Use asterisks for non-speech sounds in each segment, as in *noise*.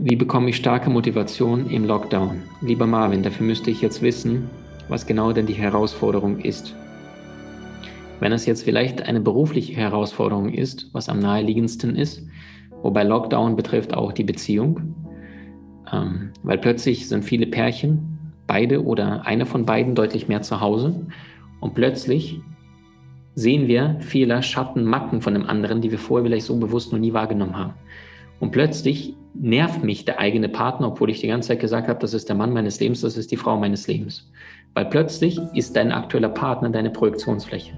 Wie bekomme ich starke Motivation im Lockdown? Lieber Marvin, dafür müsste ich jetzt wissen, was genau denn die Herausforderung ist. Wenn es jetzt vielleicht eine berufliche Herausforderung ist, was am naheliegendsten ist, wobei Lockdown betrifft auch die Beziehung, ähm, weil plötzlich sind viele Pärchen, beide oder eine von beiden deutlich mehr zu Hause und plötzlich sehen wir Fehler, Schatten, Macken von dem anderen, die wir vorher vielleicht so bewusst noch nie wahrgenommen haben. Und plötzlich nervt mich der eigene Partner, obwohl ich die ganze Zeit gesagt habe, das ist der Mann meines Lebens, das ist die Frau meines Lebens. Weil plötzlich ist dein aktueller Partner deine Projektionsfläche.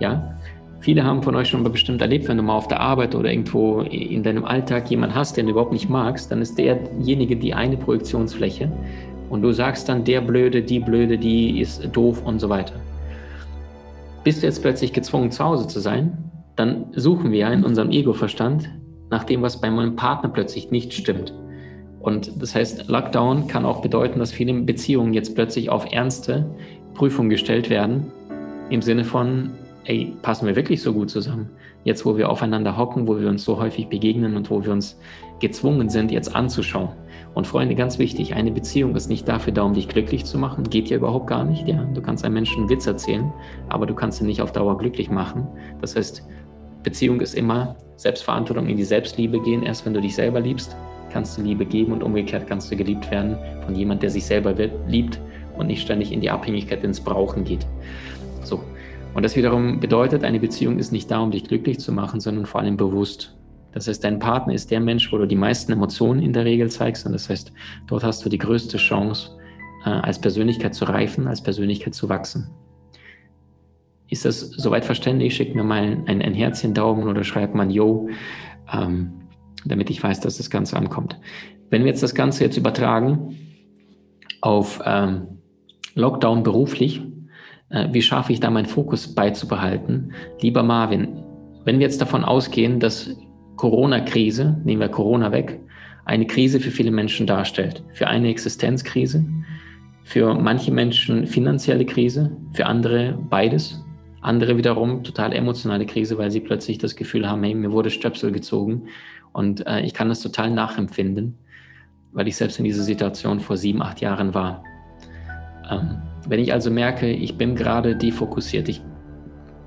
Ja? Viele haben von euch schon bestimmt erlebt, wenn du mal auf der Arbeit oder irgendwo in deinem Alltag jemanden hast, den du überhaupt nicht magst, dann ist derjenige die eine Projektionsfläche und du sagst dann, der Blöde, die Blöde, die ist doof und so weiter. Bist du jetzt plötzlich gezwungen, zu Hause zu sein, dann suchen wir in unserem Ego-Verstand nach dem, was bei meinem Partner plötzlich nicht stimmt. Und das heißt, Lockdown kann auch bedeuten, dass viele Beziehungen jetzt plötzlich auf ernste Prüfungen gestellt werden, im Sinne von, ey, passen wir wirklich so gut zusammen? Jetzt, wo wir aufeinander hocken, wo wir uns so häufig begegnen und wo wir uns gezwungen sind, jetzt anzuschauen. Und Freunde, ganz wichtig, eine Beziehung ist nicht dafür da, um dich glücklich zu machen. Geht ja überhaupt gar nicht. Ja, du kannst einem Menschen einen Witz erzählen, aber du kannst ihn nicht auf Dauer glücklich machen. Das heißt, Beziehung ist immer Selbstverantwortung in die Selbstliebe gehen. Erst wenn du dich selber liebst, kannst du Liebe geben und umgekehrt kannst du geliebt werden von jemand, der sich selber liebt und nicht ständig in die Abhängigkeit ins Brauchen geht. So. Und das wiederum bedeutet, eine Beziehung ist nicht da, um dich glücklich zu machen, sondern vor allem bewusst. Das heißt, dein Partner ist der Mensch, wo du die meisten Emotionen in der Regel zeigst. Und das heißt, dort hast du die größte Chance, äh, als Persönlichkeit zu reifen, als Persönlichkeit zu wachsen. Ist das soweit verständlich? Schick mir mal ein, ein Herzchen, Daumen oder schreib mal Yo, ähm, damit ich weiß, dass das Ganze ankommt. Wenn wir jetzt das Ganze jetzt übertragen auf ähm, Lockdown beruflich, äh, wie schaffe ich da meinen Fokus beizubehalten? Lieber Marvin, wenn wir jetzt davon ausgehen, dass Corona-Krise, nehmen wir Corona weg, eine Krise für viele Menschen darstellt, für eine Existenzkrise, für manche Menschen finanzielle Krise, für andere beides, andere wiederum total emotionale Krise, weil sie plötzlich das Gefühl haben, hey, mir wurde Stöpsel gezogen und äh, ich kann das total nachempfinden, weil ich selbst in dieser Situation vor sieben, acht Jahren war. Ähm, wenn ich also merke, ich bin gerade defokussiert, ich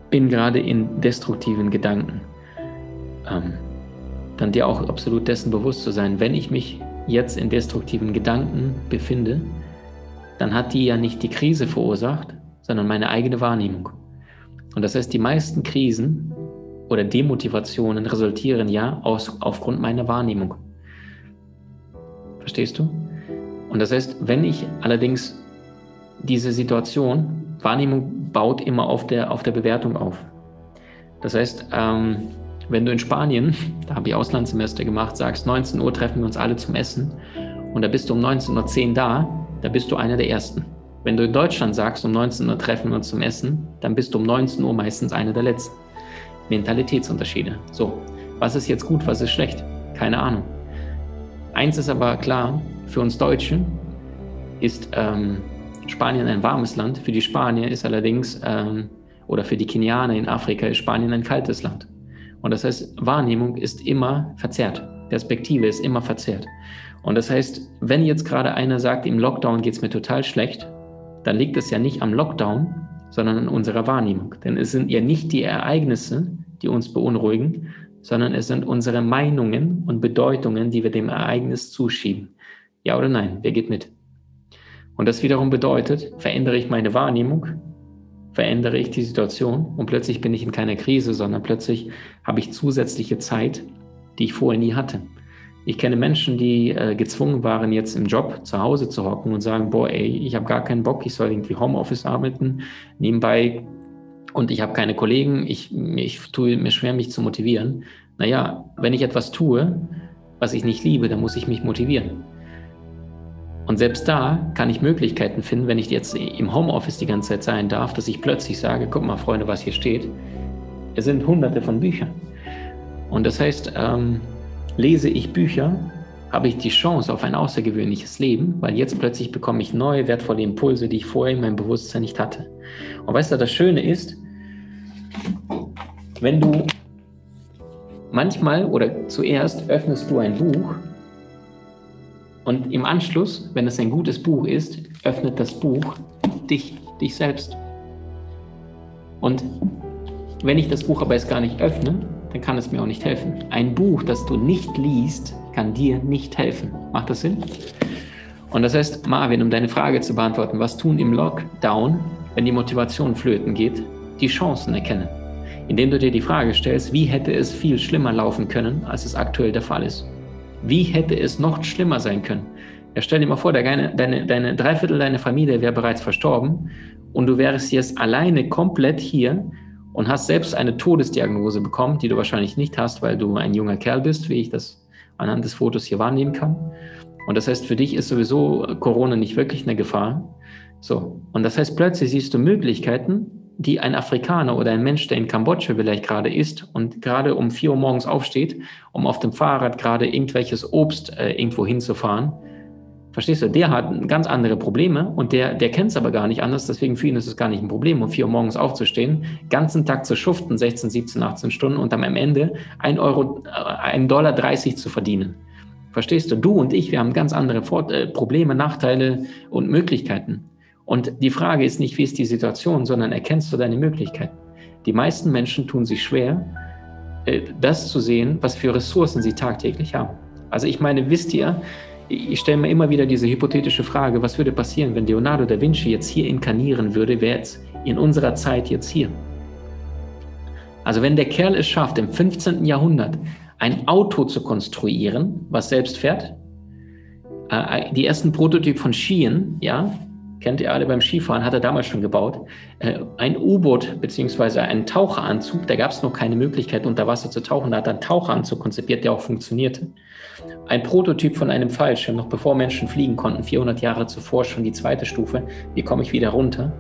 bin gerade in destruktiven Gedanken, ähm, dann dir auch absolut dessen bewusst zu sein, wenn ich mich jetzt in destruktiven Gedanken befinde, dann hat die ja nicht die Krise verursacht, sondern meine eigene Wahrnehmung. Und das heißt, die meisten Krisen oder Demotivationen resultieren ja aus, aufgrund meiner Wahrnehmung. Verstehst du? Und das heißt, wenn ich allerdings diese Situation, Wahrnehmung baut immer auf der, auf der Bewertung auf. Das heißt, ähm, wenn du in Spanien, *laughs* da habe ich Auslandssemester gemacht, sagst, 19 Uhr treffen wir uns alle zum Essen und da bist du um 19.10 Uhr da, da bist du einer der Ersten. Wenn du in Deutschland sagst, um 19 Uhr treffen wir uns zum Essen, dann bist du um 19 Uhr meistens einer der Letzten. Mentalitätsunterschiede. So, was ist jetzt gut, was ist schlecht? Keine Ahnung. Eins ist aber klar, für uns Deutschen ist ähm, Spanien ein warmes Land. Für die Spanier ist allerdings, ähm, oder für die Kenianer in Afrika ist Spanien ein kaltes Land. Und das heißt, Wahrnehmung ist immer verzerrt. Perspektive ist immer verzerrt. Und das heißt, wenn jetzt gerade einer sagt, im Lockdown geht es mir total schlecht, dann liegt es ja nicht am Lockdown, sondern an unserer Wahrnehmung. Denn es sind ja nicht die Ereignisse, die uns beunruhigen, sondern es sind unsere Meinungen und Bedeutungen, die wir dem Ereignis zuschieben. Ja oder nein? Wer geht mit? Und das wiederum bedeutet, verändere ich meine Wahrnehmung, verändere ich die Situation und plötzlich bin ich in keiner Krise, sondern plötzlich habe ich zusätzliche Zeit, die ich vorher nie hatte. Ich kenne Menschen, die äh, gezwungen waren, jetzt im Job zu Hause zu hocken und sagen, boah, ey, ich habe gar keinen Bock, ich soll irgendwie Homeoffice arbeiten, nebenbei und ich habe keine Kollegen, ich, ich tue mir schwer, mich zu motivieren. Naja, wenn ich etwas tue, was ich nicht liebe, dann muss ich mich motivieren. Und selbst da kann ich Möglichkeiten finden, wenn ich jetzt im Homeoffice die ganze Zeit sein darf, dass ich plötzlich sage, guck mal Freunde, was hier steht. Es sind hunderte von Büchern. Und das heißt, ähm, lese ich Bücher, habe ich die Chance auf ein außergewöhnliches Leben, weil jetzt plötzlich bekomme ich neue, wertvolle Impulse, die ich vorher in meinem Bewusstsein nicht hatte. Und weißt du, das Schöne ist, wenn du manchmal oder zuerst öffnest du ein Buch und im Anschluss, wenn es ein gutes Buch ist, öffnet das Buch dich, dich selbst. Und wenn ich das Buch aber jetzt gar nicht öffne, dann kann es mir auch nicht helfen. Ein Buch, das du nicht liest, kann dir nicht helfen. Macht das Sinn? Und das heißt, Marvin, um deine Frage zu beantworten, was tun im Lockdown, wenn die Motivation flöten geht? Die Chancen erkennen. Indem du dir die Frage stellst, wie hätte es viel schlimmer laufen können, als es aktuell der Fall ist? Wie hätte es noch schlimmer sein können? Ja, stell dir mal vor, deine, deine, deine Dreiviertel deiner Familie wäre bereits verstorben und du wärst jetzt alleine komplett hier und hast selbst eine Todesdiagnose bekommen, die du wahrscheinlich nicht hast, weil du ein junger Kerl bist, wie ich das anhand des Fotos hier wahrnehmen kann. Und das heißt, für dich ist sowieso Corona nicht wirklich eine Gefahr. So. Und das heißt, plötzlich siehst du Möglichkeiten, die ein Afrikaner oder ein Mensch, der in Kambodscha vielleicht gerade ist und gerade um vier Uhr morgens aufsteht, um auf dem Fahrrad gerade irgendwelches Obst äh, irgendwo hinzufahren, Verstehst du? Der hat ganz andere Probleme und der, der kennt es aber gar nicht anders. Deswegen für ihn ist es gar nicht ein Problem, um vier Uhr morgens aufzustehen, ganzen Tag zu schuften, 16, 17, 18 Stunden und dann am Ende ein Euro, äh, ein Dollar 30 zu verdienen. Verstehst du? Du und ich, wir haben ganz andere Vor äh, Probleme, Nachteile und Möglichkeiten. Und die Frage ist nicht, wie ist die Situation, sondern erkennst du deine Möglichkeiten? Die meisten Menschen tun sich schwer, äh, das zu sehen, was für Ressourcen sie tagtäglich haben. Also ich meine, wisst ihr, ich stelle mir immer wieder diese hypothetische Frage, was würde passieren, wenn Leonardo da Vinci jetzt hier inkarnieren würde, wäre jetzt in unserer Zeit jetzt hier. Also wenn der Kerl es schafft, im 15. Jahrhundert ein Auto zu konstruieren, was selbst fährt, äh, die ersten Prototyp von Skien, ja, kennt ihr alle beim Skifahren, hat er damals schon gebaut. Äh, ein U-Boot beziehungsweise einen Taucheranzug, da gab es noch keine Möglichkeit, unter Wasser zu tauchen. Da hat er einen Taucheranzug konzipiert, der auch funktionierte. Ein Prototyp von einem Fallschirm, noch bevor Menschen fliegen konnten, 400 Jahre zuvor schon die zweite Stufe. Wie komme ich wieder runter?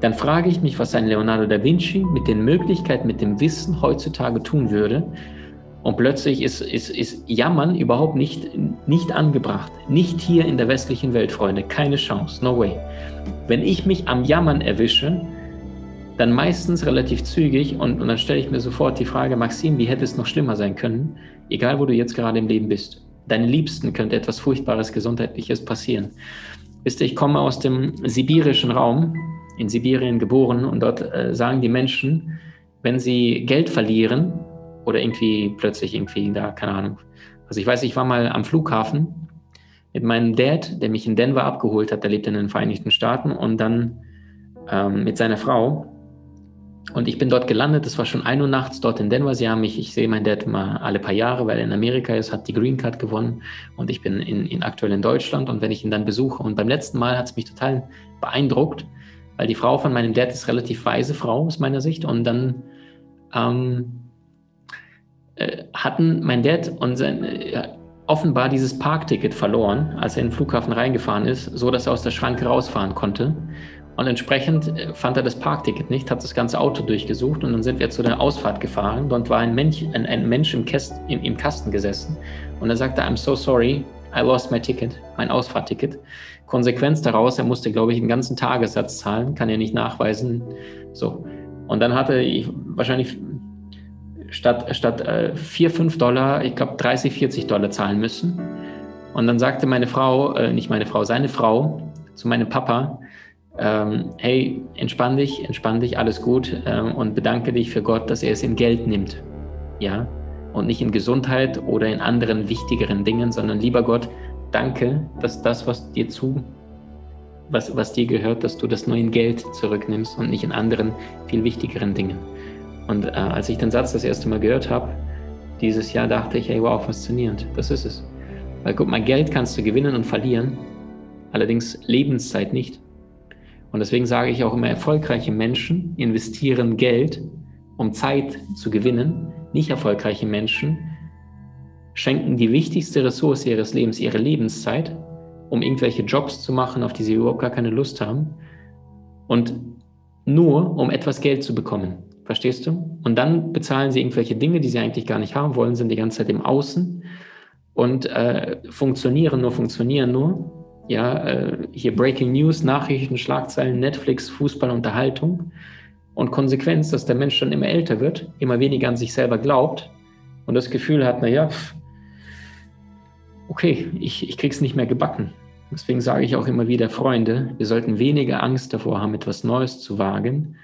Dann frage ich mich, was ein Leonardo da Vinci mit den Möglichkeiten, mit dem Wissen heutzutage tun würde, und plötzlich ist, ist, ist Jammern überhaupt nicht, nicht angebracht. Nicht hier in der westlichen Welt, Freunde. Keine Chance. No way. Wenn ich mich am Jammern erwische, dann meistens relativ zügig und, und dann stelle ich mir sofort die Frage, Maxim, wie hätte es noch schlimmer sein können? Egal, wo du jetzt gerade im Leben bist. Deinen Liebsten könnte etwas Furchtbares, Gesundheitliches passieren. Wisst ihr, ich komme aus dem sibirischen Raum, in Sibirien geboren und dort äh, sagen die Menschen, wenn sie Geld verlieren, oder irgendwie plötzlich irgendwie da, keine Ahnung. Also ich weiß, ich war mal am Flughafen mit meinem Dad, der mich in Denver abgeholt hat, der lebt in den Vereinigten Staaten und dann ähm, mit seiner Frau. Und ich bin dort gelandet, es war schon ein Uhr nachts dort in Denver. Sie haben mich, ich sehe meinen Dad mal alle paar Jahre, weil er in Amerika ist, hat die Green Card gewonnen und ich bin in, in aktuell in Deutschland. Und wenn ich ihn dann besuche, und beim letzten Mal hat es mich total beeindruckt, weil die Frau von meinem Dad ist relativ weise Frau aus meiner Sicht. Und dann ähm, äh, hatten mein Dad und sein, äh, offenbar dieses Parkticket verloren, als er in den Flughafen reingefahren ist, so dass er aus der Schranke rausfahren konnte. Und entsprechend äh, fand er das Parkticket nicht, hat das ganze Auto durchgesucht und dann sind wir zu der Ausfahrt gefahren. Dort war ein Mensch, ein, ein Mensch im, Käst, im, im, Kasten gesessen und er sagte, I'm so sorry, I lost my ticket, mein Ausfahrtticket. Konsequenz daraus, er musste, glaube ich, einen ganzen Tagessatz zahlen, kann er nicht nachweisen. So. Und dann hatte ich wahrscheinlich statt, statt äh, 4, 5 Dollar, ich glaube 30, 40 Dollar zahlen müssen. Und dann sagte meine Frau, äh, nicht meine Frau, seine Frau zu meinem Papa, ähm, hey, entspann dich, entspann dich, alles gut ähm, und bedanke dich für Gott, dass er es in Geld nimmt. Ja, und nicht in Gesundheit oder in anderen wichtigeren Dingen, sondern lieber Gott, danke, dass das, was dir zu, was, was dir gehört, dass du das nur in Geld zurücknimmst und nicht in anderen, viel wichtigeren Dingen. Und äh, als ich den Satz das erste Mal gehört habe, dieses Jahr dachte ich, hey, wow, faszinierend, das ist es. Weil guck mal, Geld kannst du gewinnen und verlieren, allerdings Lebenszeit nicht. Und deswegen sage ich auch immer, erfolgreiche Menschen investieren Geld, um Zeit zu gewinnen. Nicht erfolgreiche Menschen schenken die wichtigste Ressource ihres Lebens, ihre Lebenszeit, um irgendwelche Jobs zu machen, auf die sie überhaupt gar keine Lust haben. Und nur um etwas Geld zu bekommen. Verstehst du? Und dann bezahlen sie irgendwelche Dinge, die sie eigentlich gar nicht haben wollen, sind die ganze Zeit im Außen und äh, funktionieren nur, funktionieren nur. Ja, äh, hier Breaking News, Nachrichten, Schlagzeilen, Netflix, Fußball, Unterhaltung. Und Konsequenz, dass der Mensch dann immer älter wird, immer weniger an sich selber glaubt und das Gefühl hat, naja, okay, ich, ich krieg's nicht mehr gebacken. Deswegen sage ich auch immer wieder, Freunde, wir sollten weniger Angst davor haben, etwas Neues zu wagen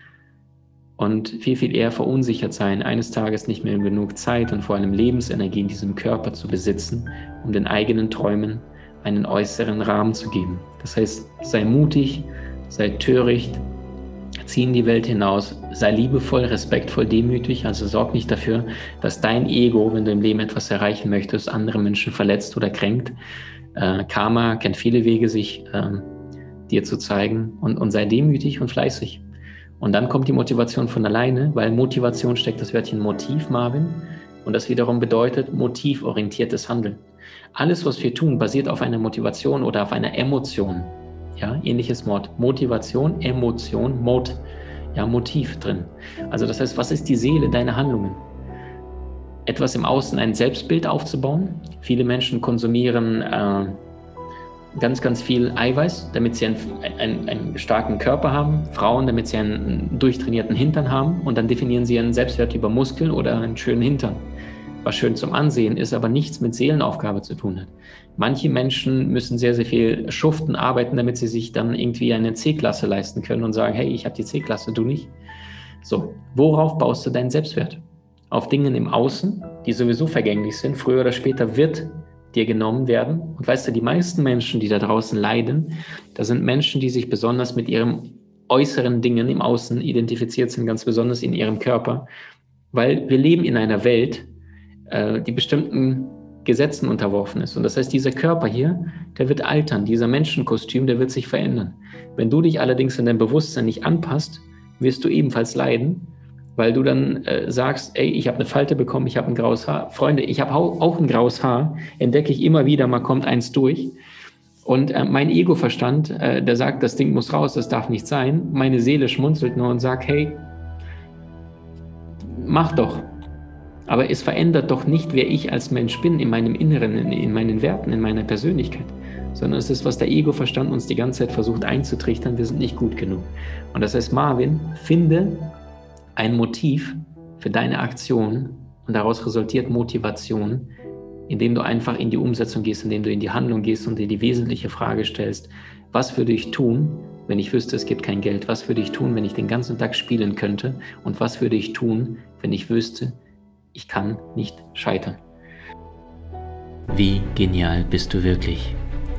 und viel, viel eher verunsichert sein, eines Tages nicht mehr genug Zeit und vor allem Lebensenergie in diesem Körper zu besitzen, um den eigenen Träumen einen äußeren Rahmen zu geben. Das heißt, sei mutig, sei töricht, zieh in die Welt hinaus, sei liebevoll, respektvoll, demütig, also sorg nicht dafür, dass dein Ego, wenn du im Leben etwas erreichen möchtest, andere Menschen verletzt oder kränkt, äh, Karma kennt viele Wege, sich äh, dir zu zeigen und, und sei demütig und fleißig. Und dann kommt die Motivation von alleine, weil Motivation steckt das Wörtchen Motiv, Marvin. Und das wiederum bedeutet motivorientiertes Handeln. Alles, was wir tun, basiert auf einer Motivation oder auf einer Emotion. Ja, ähnliches Wort. Motivation, Emotion, Mot, ja, Motiv drin. Also das heißt, was ist die Seele deiner Handlungen? etwas im Außen ein Selbstbild aufzubauen. Viele Menschen konsumieren äh, ganz, ganz viel Eiweiß, damit sie einen, einen, einen, starken Körper haben. Frauen, damit sie einen durchtrainierten Hintern haben. Und dann definieren sie ihren Selbstwert über Muskeln oder einen schönen Hintern. Was schön zum Ansehen ist, aber nichts mit Seelenaufgabe zu tun hat. Manche Menschen müssen sehr, sehr viel schuften, arbeiten, damit sie sich dann irgendwie eine C-Klasse leisten können und sagen, hey, ich habe die C-Klasse, du nicht. So, worauf baust du deinen Selbstwert? auf Dingen im Außen, die sowieso vergänglich sind. Früher oder später wird dir genommen werden. Und weißt du, die meisten Menschen, die da draußen leiden, das sind Menschen, die sich besonders mit ihrem äußeren Dingen im Außen identifiziert sind, ganz besonders in ihrem Körper, weil wir leben in einer Welt, äh, die bestimmten Gesetzen unterworfen ist. Und das heißt, dieser Körper hier, der wird altern, dieser Menschenkostüm, der wird sich verändern. Wenn du dich allerdings in dein Bewusstsein nicht anpasst, wirst du ebenfalls leiden weil du dann äh, sagst, ey, ich habe eine Falte bekommen, ich habe ein graues Haar. Freunde, ich habe auch ein graues Haar, entdecke ich immer wieder, mal kommt eins durch. Und äh, mein Ego-Verstand, äh, der sagt, das Ding muss raus, das darf nicht sein. Meine Seele schmunzelt nur und sagt, hey, mach doch. Aber es verändert doch nicht, wer ich als Mensch bin, in meinem Inneren, in, in meinen Werten, in meiner Persönlichkeit. Sondern es ist, was der Ego-Verstand uns die ganze Zeit versucht einzutrichtern, wir sind nicht gut genug. Und das heißt, Marvin, finde ein Motiv für deine Aktion und daraus resultiert Motivation, indem du einfach in die Umsetzung gehst, indem du in die Handlung gehst und dir die wesentliche Frage stellst, was würde ich tun, wenn ich wüsste, es gibt kein Geld? Was würde ich tun, wenn ich den ganzen Tag spielen könnte? Und was würde ich tun, wenn ich wüsste, ich kann nicht scheitern? Wie genial bist du wirklich?